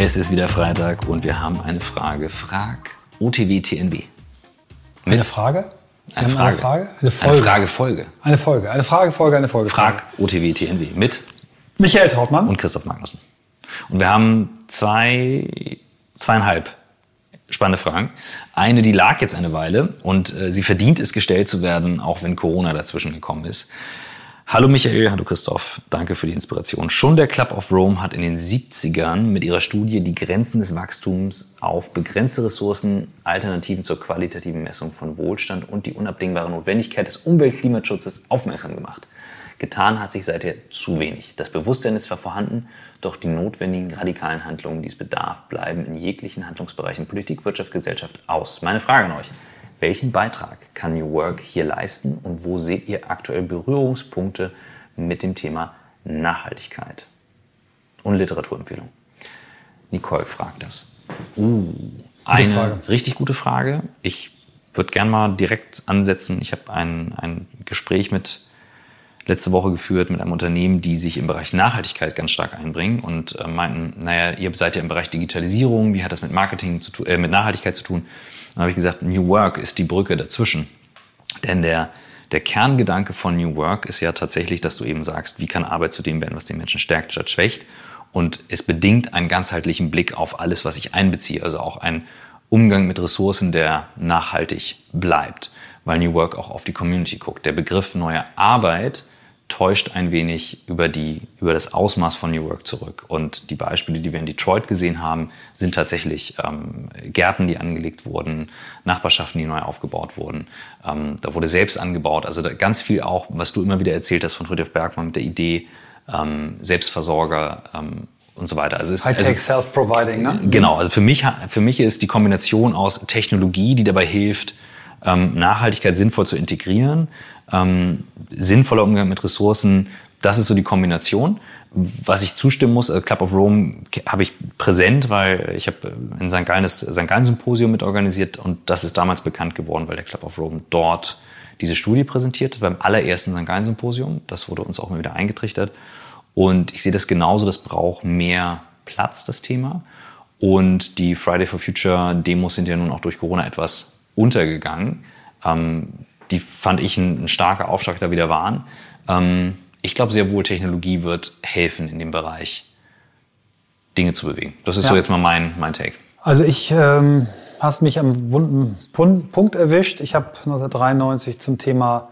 Es ist wieder Freitag und wir haben eine Frage. Frag OTW TNB. Eine Frage? Eine Frage. Eine Frage? Eine Eine Folge. Frage-Folge. Eine Folge. Eine Frage, Folge, eine Folge. Frag OTW TNB mit Michael Trautmann. und Christoph Magnussen. Und wir haben zwei, zweieinhalb spannende Fragen. Eine, die lag jetzt eine Weile und äh, sie verdient es, gestellt zu werden, auch wenn Corona dazwischen gekommen ist. Hallo Michael, hallo Christoph, danke für die Inspiration. Schon der Club of Rome hat in den 70ern mit ihrer Studie die Grenzen des Wachstums auf begrenzte Ressourcen, Alternativen zur qualitativen Messung von Wohlstand und die unabdingbare Notwendigkeit des Umweltklimaschutzes aufmerksam gemacht. Getan hat sich seither zu wenig. Das Bewusstsein ist zwar vorhanden, doch die notwendigen radikalen Handlungen, die es bedarf, bleiben in jeglichen Handlungsbereichen Politik, Wirtschaft, Gesellschaft aus. Meine Frage an euch. Welchen Beitrag kann New Work hier leisten und wo seht ihr aktuell Berührungspunkte mit dem Thema Nachhaltigkeit? Und Literaturempfehlung. Nicole fragt das. Uh, eine Frage. richtig gute Frage. Ich würde gern mal direkt ansetzen. Ich habe ein, ein Gespräch mit letzte Woche geführt mit einem Unternehmen, die sich im Bereich Nachhaltigkeit ganz stark einbringen und äh, meinten, naja, ihr seid ja im Bereich Digitalisierung, wie hat das mit Marketing zu tun, äh, mit Nachhaltigkeit zu tun? Dann habe ich gesagt, New Work ist die Brücke dazwischen. Denn der, der Kerngedanke von New Work ist ja tatsächlich, dass du eben sagst, wie kann Arbeit zu dem werden, was den Menschen stärkt statt schwächt. Und es bedingt einen ganzheitlichen Blick auf alles, was ich einbeziehe. Also auch ein Umgang mit Ressourcen, der nachhaltig bleibt. Weil New Work auch auf die Community guckt. Der Begriff neue Arbeit täuscht ein wenig über, die, über das Ausmaß von New Work zurück. Und die Beispiele, die wir in Detroit gesehen haben, sind tatsächlich ähm, Gärten, die angelegt wurden, Nachbarschaften, die neu aufgebaut wurden. Ähm, da wurde selbst angebaut. Also ganz viel auch, was du immer wieder erzählt hast von Friedrich Bergmann mit der Idee, ähm, Selbstversorger ähm, und so weiter. Also Hightech also, Self-Providing, ne? Genau, also für mich, für mich ist die Kombination aus Technologie, die dabei hilft, ähm, Nachhaltigkeit sinnvoll zu integrieren, ähm, sinnvoller Umgang mit Ressourcen, das ist so die Kombination. Was ich zustimmen muss, äh, Club of Rome habe ich präsent, weil ich habe in St. Gallen das St. Gallen Symposium mitorganisiert und das ist damals bekannt geworden, weil der Club of Rome dort diese Studie präsentiert beim allerersten St. Gallen Symposium. Das wurde uns auch mal wieder eingetrichtert. Und ich sehe das genauso, das braucht mehr Platz, das Thema. Und die Friday for Future Demos sind ja nun auch durch Corona etwas untergegangen. Ähm, die fand ich ein, ein starker Aufschlag da wieder waren. Ähm, ich glaube sehr wohl, Technologie wird helfen in dem Bereich, Dinge zu bewegen. Das ist Ja. so jetzt mal mein, mein Take. Also ich ähm, hast mich am wunden Pun Punkt erwischt. Ich habe 1993 zum Thema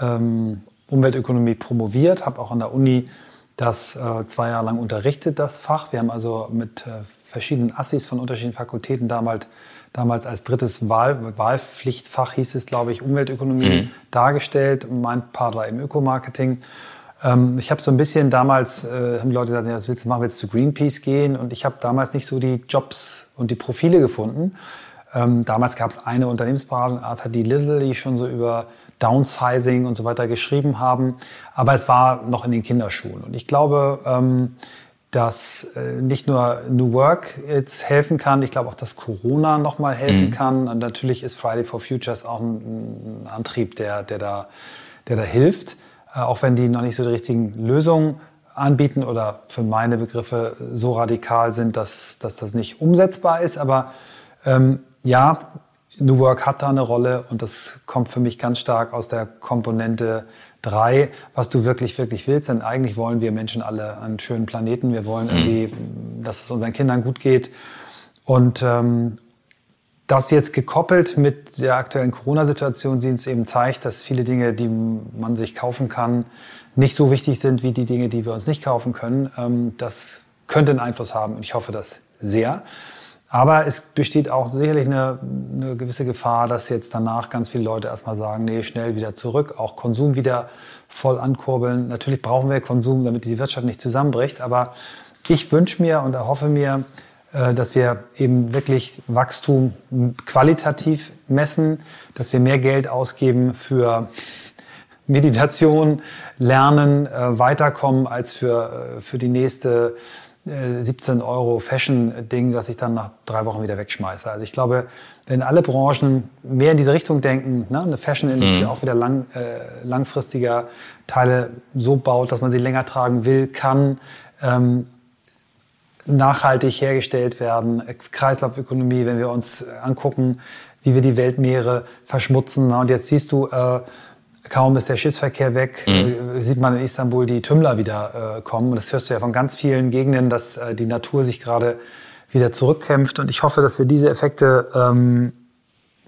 ähm, Umweltökonomie promoviert, habe auch an der Uni das äh, zwei Jahre lang unterrichtet, das Fach. Wir haben also mit äh, verschiedenen Assis von unterschiedlichen Fakultäten damals, damals als drittes Wahl, Wahlpflichtfach hieß es, glaube ich, Umweltökonomie dargestellt. Mein Part war im Ökomarketing. Ähm, ich habe so ein bisschen damals, äh, haben die Leute gesagt, ja, was willst du machen, willst du zu Greenpeace gehen? Und ich habe damals nicht so die Jobs und die Profile gefunden. Ähm, damals gab es eine Unternehmensberatung, Arthur D. Little, die schon so über Downsizing und so weiter geschrieben haben. Aber es war noch in den Kinderschuhen. Und ich glaube, ähm, dass äh, nicht nur New Work jetzt helfen kann, ich glaube auch, dass Corona nochmal helfen kann. Und natürlich ist Friday for Futures auch ein, ein Antrieb, der, der, da, der da hilft. Äh, auch wenn die noch nicht so die richtigen Lösungen anbieten oder für meine Begriffe so radikal sind, dass, dass das nicht umsetzbar ist. Aber ähm, ja, New Work hat da eine Rolle und das kommt für mich ganz stark aus der Komponente 3, was du wirklich, wirklich willst. Denn eigentlich wollen wir Menschen alle einen schönen Planeten. Wir wollen irgendwie, dass es unseren Kindern gut geht. Und ähm, das jetzt gekoppelt mit der aktuellen Corona-Situation, die uns eben zeigt, dass viele Dinge, die man sich kaufen kann, nicht so wichtig sind wie die Dinge, die wir uns nicht kaufen können. Ähm, das könnte einen Einfluss haben und ich hoffe das sehr. Aber es besteht auch sicherlich eine, eine gewisse Gefahr, dass jetzt danach ganz viele Leute erstmal sagen, nee, schnell wieder zurück, auch Konsum wieder voll ankurbeln. Natürlich brauchen wir Konsum, damit die Wirtschaft nicht zusammenbricht. Aber ich wünsche mir und erhoffe mir, äh, dass wir eben wirklich Wachstum qualitativ messen, dass wir mehr Geld ausgeben für Meditation, Lernen, äh, Weiterkommen als für, äh, für die nächste 17 Euro Fashion-Ding, das ich dann nach drei Wochen wieder wegschmeiße. Also ich glaube, wenn alle Branchen mehr in diese Richtung denken, ne, eine Fashion-Industrie auch wieder lang, äh, langfristiger Teile so baut, dass man sie länger tragen will, kann, ähm, nachhaltig hergestellt werden, Kreislaufökonomie, wenn wir uns angucken, wie wir die Weltmeere verschmutzen. Und jetzt siehst du, äh, kaum ist der Schiffsverkehr weg, mhm. äh, sieht man in Istanbul die Tümmler wieder äh, kommen. Und das hörst du ja von ganz vielen Gegenden, dass äh, die Natur sich gerade wieder zurückkämpft. Und ich hoffe, dass wir diese Effekte ähm,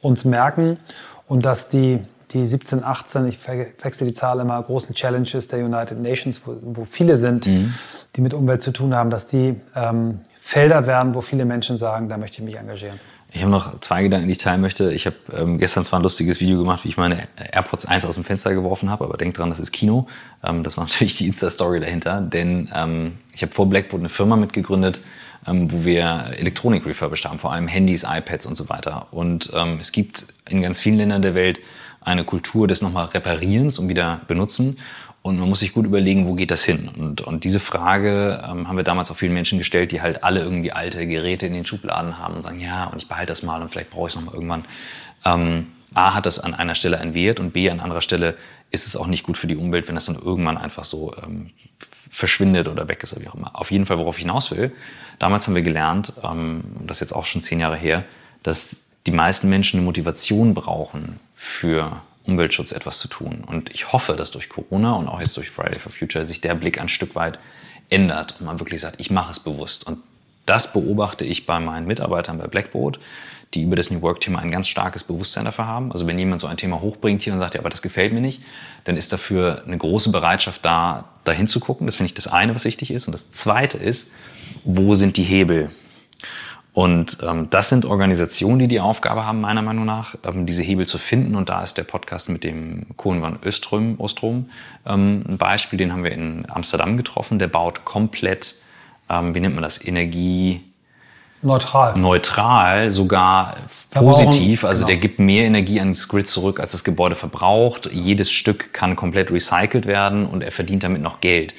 uns merken und dass die, die 17, 18, ich wechsle die Zahl immer, großen Challenges der United Nations, wo, wo viele sind, mhm. die mit Umwelt zu tun haben, dass die ähm, Felder werden, wo viele Menschen sagen, da möchte ich mich engagieren. Ich habe noch zwei Gedanken, die ich teilen möchte. Ich habe ähm, gestern zwar ein lustiges Video gemacht, wie ich meine AirPods 1 aus dem Fenster geworfen habe, aber denk dran, das ist Kino. Ähm, das war natürlich die Insta-Story dahinter, denn ähm, ich habe vor Blackboard eine Firma mitgegründet, ähm, wo wir Elektronik refurbished haben, vor allem Handys, iPads und so weiter. Und ähm, es gibt in ganz vielen Ländern der Welt eine Kultur des nochmal Reparierens und wieder benutzen. Und man muss sich gut überlegen, wo geht das hin? Und, und diese Frage ähm, haben wir damals auch vielen Menschen gestellt, die halt alle irgendwie alte Geräte in den Schubladen haben und sagen, ja, und ich behalte das mal und vielleicht brauche ich es nochmal irgendwann. Ähm, A, hat das an einer Stelle einen Wert und B, an anderer Stelle ist es auch nicht gut für die Umwelt, wenn das dann irgendwann einfach so ähm, verschwindet oder weg ist oder wie auch immer. Auf jeden Fall, worauf ich hinaus will, damals haben wir gelernt, ähm, das ist jetzt auch schon zehn Jahre her, dass die meisten Menschen eine Motivation brauchen für Umweltschutz etwas zu tun. Und ich hoffe, dass durch Corona und auch jetzt durch Friday for Future sich der Blick ein Stück weit ändert und man wirklich sagt, ich mache es bewusst. Und das beobachte ich bei meinen Mitarbeitern bei Blackboard, die über das New Work-Thema ein ganz starkes Bewusstsein dafür haben. Also wenn jemand so ein Thema hochbringt hier und sagt, ja, aber das gefällt mir nicht, dann ist dafür eine große Bereitschaft da, dahin zu gucken. Das finde ich das eine, was wichtig ist. Und das zweite ist, wo sind die Hebel? Und ähm, das sind Organisationen, die die Aufgabe haben, meiner Meinung nach, ähm, diese Hebel zu finden. Und da ist der Podcast mit dem Kohn van Östrom, Ostrom ähm, ein Beispiel. Den haben wir in Amsterdam getroffen. Der baut komplett, ähm, wie nennt man das, Energie... Neutral. Neutral, sogar positiv. Also genau. der gibt mehr Energie ans Grid zurück, als das Gebäude verbraucht. Jedes Stück kann komplett recycelt werden und er verdient damit noch Geld.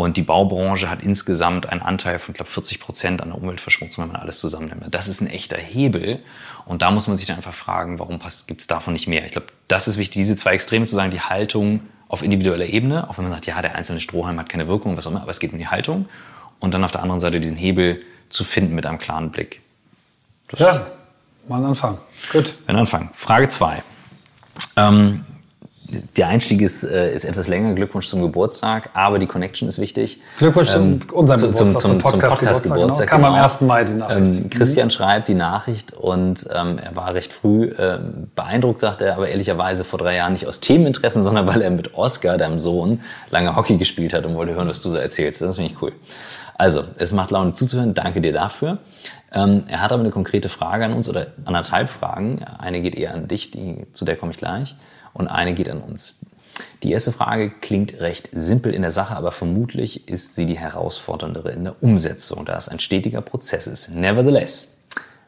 Und die Baubranche hat insgesamt einen Anteil von, glaube 40 Prozent an der Umweltverschmutzung, wenn man alles zusammennimmt. Das ist ein echter Hebel. Und da muss man sich dann einfach fragen, warum gibt es davon nicht mehr? Ich glaube, das ist wichtig, diese zwei Extreme zu sagen, die Haltung auf individueller Ebene, auch wenn man sagt, ja, der einzelne Strohhalm hat keine Wirkung, was auch immer, aber es geht um die Haltung. Und dann auf der anderen Seite diesen Hebel zu finden mit einem klaren Blick. Das ja, mal anfangen. Gut. Wenn anfangen. Frage zwei. Ähm, der Einstieg ist, äh, ist etwas länger. Glückwunsch zum Geburtstag, aber die Connection ist wichtig. Glückwunsch ähm, zu unserem Geburtstag, zum, zum, Podcast, zum Podcast Geburtstag. Genau. Kam am 1. Genau. Mai die Nachricht. Ähm, Christian mhm. schreibt die Nachricht und ähm, er war recht früh ähm, beeindruckt, sagt er, aber ehrlicherweise vor drei Jahren nicht aus Themeninteressen, sondern weil er mit Oscar, deinem Sohn, lange Hockey gespielt hat und wollte hören, was du so erzählst. Das finde ich cool. Also, es macht Laune zuzuhören. Danke dir dafür. Ähm, er hat aber eine konkrete Frage an uns oder anderthalb Fragen. Eine geht eher an dich, die, zu der komme ich gleich und eine geht an uns. Die erste Frage klingt recht simpel in der Sache, aber vermutlich ist sie die herausforderndere in der Umsetzung, da es ein stetiger Prozess ist. Nevertheless,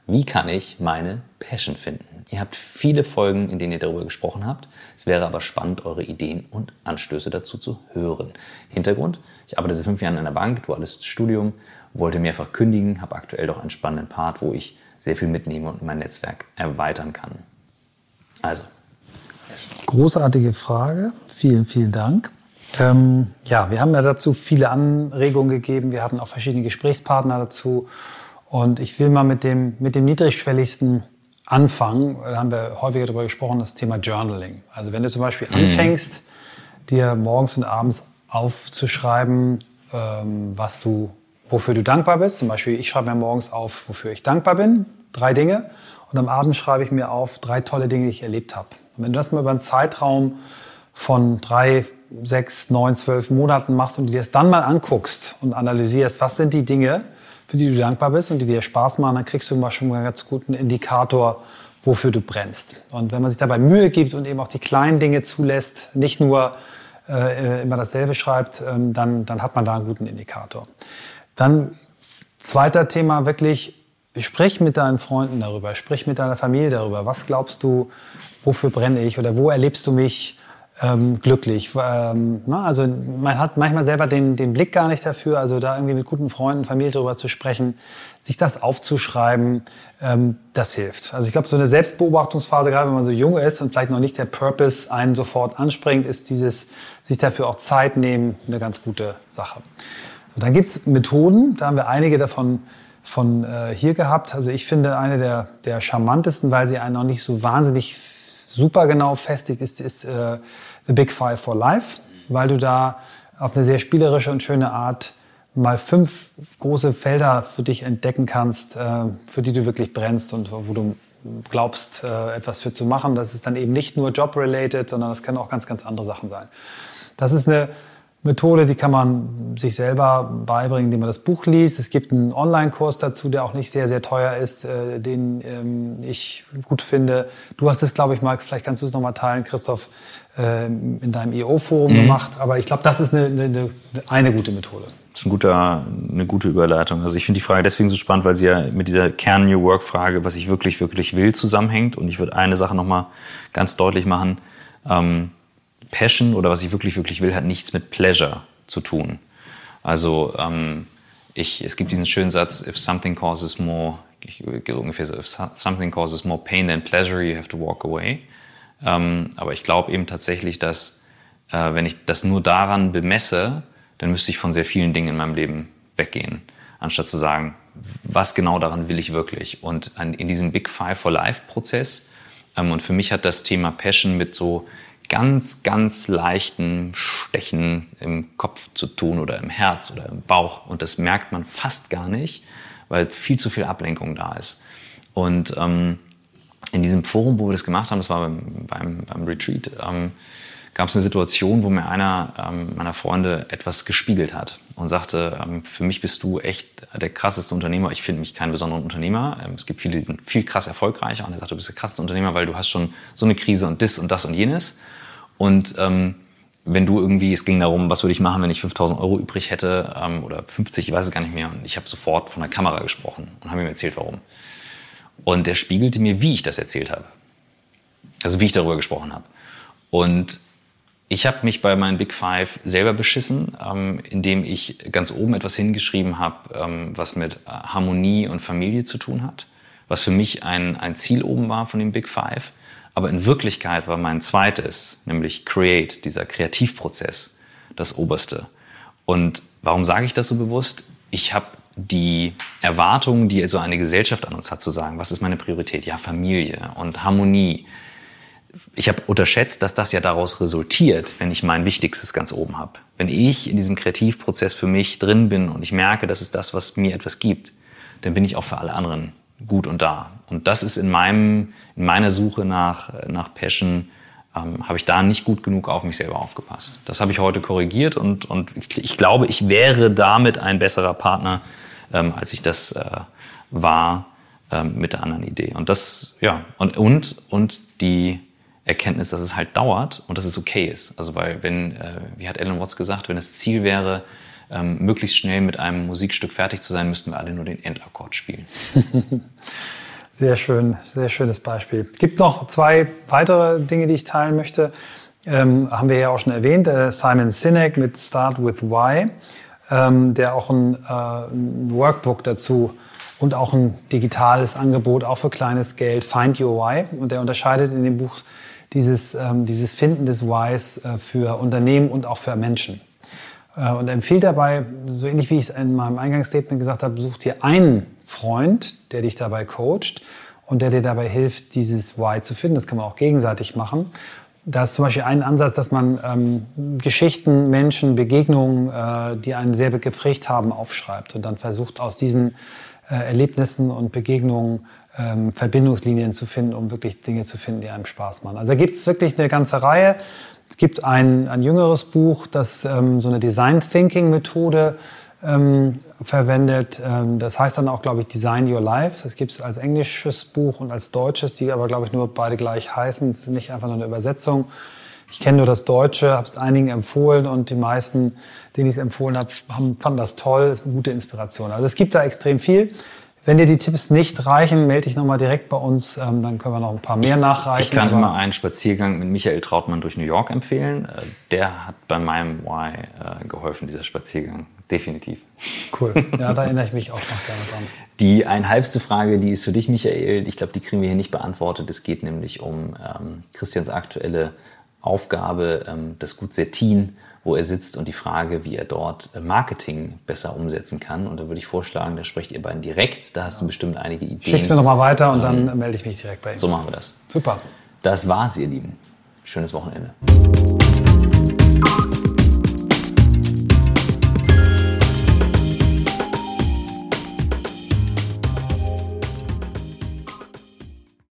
wie kann ich meine Passion finden? Ihr habt viele Folgen, in denen ihr darüber gesprochen habt. Es wäre aber spannend, eure Ideen und Anstöße dazu zu hören. Hintergrund, ich arbeite seit fünf Jahren in einer Bank, duales Studium, wollte mehrfach kündigen, habe aktuell doch einen spannenden Part, wo ich sehr viel mitnehme und mein Netzwerk erweitern kann. Also, Großartige Frage. Vielen, vielen Dank. Ähm, ja, wir haben ja dazu viele Anregungen gegeben. Wir hatten auch verschiedene Gesprächspartner dazu. Und ich will mal mit dem, mit dem niedrigschwelligsten anfangen. Da haben wir häufiger darüber gesprochen, das Thema Journaling. Also wenn du zum Beispiel mhm. anfängst, dir morgens und abends aufzuschreiben, ähm, was du, wofür du dankbar bist. Zum Beispiel, ich schreibe mir morgens auf, wofür ich dankbar bin. Drei Dinge. Und am Abend schreibe ich mir auf drei tolle Dinge, die ich erlebt habe. Und wenn du das mal über einen Zeitraum von drei, sechs, neun, zwölf Monaten machst und dir das dann mal anguckst und analysierst, was sind die Dinge, für die du dankbar bist und die dir Spaß machen, dann kriegst du mal schon einen ganz guten Indikator, wofür du brennst. Und wenn man sich dabei Mühe gibt und eben auch die kleinen Dinge zulässt, nicht nur äh, immer dasselbe schreibt, ähm, dann, dann hat man da einen guten Indikator. Dann zweiter Thema wirklich, sprich mit deinen Freunden darüber, sprich mit deiner Familie darüber. Was glaubst du, wofür brenne ich oder wo erlebst du mich ähm, glücklich? Ähm, na, also man hat manchmal selber den, den Blick gar nicht dafür, also da irgendwie mit guten Freunden, Familie darüber zu sprechen, sich das aufzuschreiben, ähm, das hilft. Also ich glaube, so eine Selbstbeobachtungsphase, gerade wenn man so jung ist und vielleicht noch nicht der Purpose einen sofort anspringt, ist dieses sich dafür auch Zeit nehmen eine ganz gute Sache. So, dann gibt es Methoden, da haben wir einige davon von äh, hier gehabt. Also ich finde eine der, der charmantesten, weil sie einen noch nicht so wahnsinnig super genau festigt, ist, ist äh, The Big Five for Life, weil du da auf eine sehr spielerische und schöne Art mal fünf große Felder für dich entdecken kannst, äh, für die du wirklich brennst und wo du glaubst, äh, etwas für zu machen. Das ist dann eben nicht nur job-related, sondern das können auch ganz, ganz andere Sachen sein. Das ist eine Methode, die kann man sich selber beibringen, indem man das Buch liest. Es gibt einen Online-Kurs dazu, der auch nicht sehr, sehr teuer ist, äh, den ähm, ich gut finde. Du hast es, glaube ich, mal, vielleicht kannst du es nochmal teilen, Christoph, äh, in deinem EO-Forum mhm. gemacht. Aber ich glaube, das ist eine, eine, eine gute Methode. Das ist ein guter, eine gute Überleitung. Also ich finde die Frage deswegen so spannend, weil sie ja mit dieser Kern-New Work-Frage, was ich wirklich, wirklich will, zusammenhängt. Und ich würde eine Sache nochmal ganz deutlich machen. Ähm, Passion oder was ich wirklich, wirklich will, hat nichts mit Pleasure zu tun. Also ähm, ich, es gibt diesen schönen Satz, if something causes more, ungefähr so, if something causes more pain than pleasure, you have to walk away. Ähm, aber ich glaube eben tatsächlich, dass äh, wenn ich das nur daran bemesse, dann müsste ich von sehr vielen Dingen in meinem Leben weggehen, anstatt zu sagen, was genau daran will ich wirklich. Und in diesem Big Five for Life Prozess, ähm, und für mich hat das Thema Passion mit so ganz, ganz leichten Stechen im Kopf zu tun oder im Herz oder im Bauch. Und das merkt man fast gar nicht, weil viel zu viel Ablenkung da ist. Und ähm, in diesem Forum, wo wir das gemacht haben, das war beim, beim, beim Retreat, ähm, gab es eine Situation, wo mir einer ähm, meiner Freunde etwas gespiegelt hat und sagte, ähm, für mich bist du echt der krasseste Unternehmer. Ich finde mich keinen besonderen Unternehmer. Ähm, es gibt viele, die sind viel krass erfolgreicher. Und er sagte, du bist der krasseste Unternehmer, weil du hast schon so eine Krise und das und das und jenes. Und ähm, wenn du irgendwie, es ging darum, was würde ich machen, wenn ich 5000 Euro übrig hätte ähm, oder 50, ich weiß es gar nicht mehr. Und ich habe sofort von der Kamera gesprochen und habe ihm erzählt, warum. Und der spiegelte mir, wie ich das erzählt habe. Also wie ich darüber gesprochen habe. Und ich habe mich bei meinen Big Five selber beschissen, ähm, indem ich ganz oben etwas hingeschrieben habe, ähm, was mit äh, Harmonie und Familie zu tun hat, was für mich ein, ein Ziel oben war von den Big Five. Aber in Wirklichkeit war mein zweites, nämlich Create, dieser Kreativprozess, das oberste. Und warum sage ich das so bewusst? Ich habe die Erwartungen, die so eine Gesellschaft an uns hat, zu sagen, was ist meine Priorität? Ja, Familie und Harmonie, ich habe unterschätzt, dass das ja daraus resultiert, wenn ich mein Wichtigstes ganz oben habe. Wenn ich in diesem Kreativprozess für mich drin bin und ich merke, das ist das, was mir etwas gibt, dann bin ich auch für alle anderen gut und da. Und das ist in meinem, in meiner Suche nach, nach Passion, ähm, habe ich da nicht gut genug auf mich selber aufgepasst. Das habe ich heute korrigiert und, und ich, ich glaube, ich wäre damit ein besserer Partner, ähm, als ich das äh, war ähm, mit der anderen Idee. Und das, ja, und, und, und die, Erkenntnis, dass es halt dauert und dass es okay ist. Also weil wenn, äh, wie hat Alan Watts gesagt, wenn das Ziel wäre, ähm, möglichst schnell mit einem Musikstück fertig zu sein, müssten wir alle nur den Endakkord spielen. Sehr schön, sehr schönes Beispiel. Es gibt noch zwei weitere Dinge, die ich teilen möchte. Ähm, haben wir ja auch schon erwähnt, äh, Simon Sinek mit Start with Why, ähm, der auch ein, äh, ein Workbook dazu und auch ein digitales Angebot, auch für kleines Geld, Find Your Why. Und der unterscheidet in dem Buch dieses, ähm, dieses Finden des Whys äh, für Unternehmen und auch für Menschen. Äh, und empfiehlt dabei, so ähnlich wie ich es in meinem Eingangsstatement gesagt habe, such dir einen Freund, der dich dabei coacht und der dir dabei hilft, dieses Why zu finden. Das kann man auch gegenseitig machen. Da ist zum Beispiel ein Ansatz, dass man ähm, Geschichten, Menschen, Begegnungen, äh, die einen sehr geprägt haben, aufschreibt und dann versucht aus diesen äh, Erlebnissen und Begegnungen ähm, Verbindungslinien zu finden, um wirklich Dinge zu finden, die einem Spaß machen. Also da gibt es wirklich eine ganze Reihe. Es gibt ein, ein jüngeres Buch, das ähm, so eine Design Thinking Methode ähm, verwendet. Ähm, das heißt dann auch, glaube ich, Design Your Life. Das gibt es als englisches Buch und als deutsches, die aber, glaube ich, nur beide gleich heißen. Es ist nicht einfach nur eine Übersetzung. Ich kenne nur das Deutsche, habe es einigen empfohlen und die meisten, denen ich es empfohlen habe, fanden das toll. Das ist eine gute Inspiration. Also es gibt da extrem viel. Wenn dir die Tipps nicht reichen, melde dich nochmal direkt bei uns, ähm, dann können wir noch ein paar mehr nachreichen. Ich kann immer einen Spaziergang mit Michael Trautmann durch New York empfehlen. Äh, der hat bei meinem Why äh, geholfen, dieser Spaziergang. Definitiv. Cool. Ja, da erinnere ich mich auch noch gerne dran. Die einhalbste Frage, die ist für dich, Michael. Ich glaube, die kriegen wir hier nicht beantwortet. Es geht nämlich um ähm, Christians aktuelle Aufgabe, ähm, das Gut Settin, wo er sitzt und die Frage, wie er dort äh, Marketing besser umsetzen kann. Und da würde ich vorschlagen, da sprecht ihr beiden direkt. Da hast du bestimmt einige Ideen. Schick's mir nochmal weiter und dann melde ich mich direkt bei ihm. So machen wir das. Super. Das war's, ihr Lieben. Schönes Wochenende.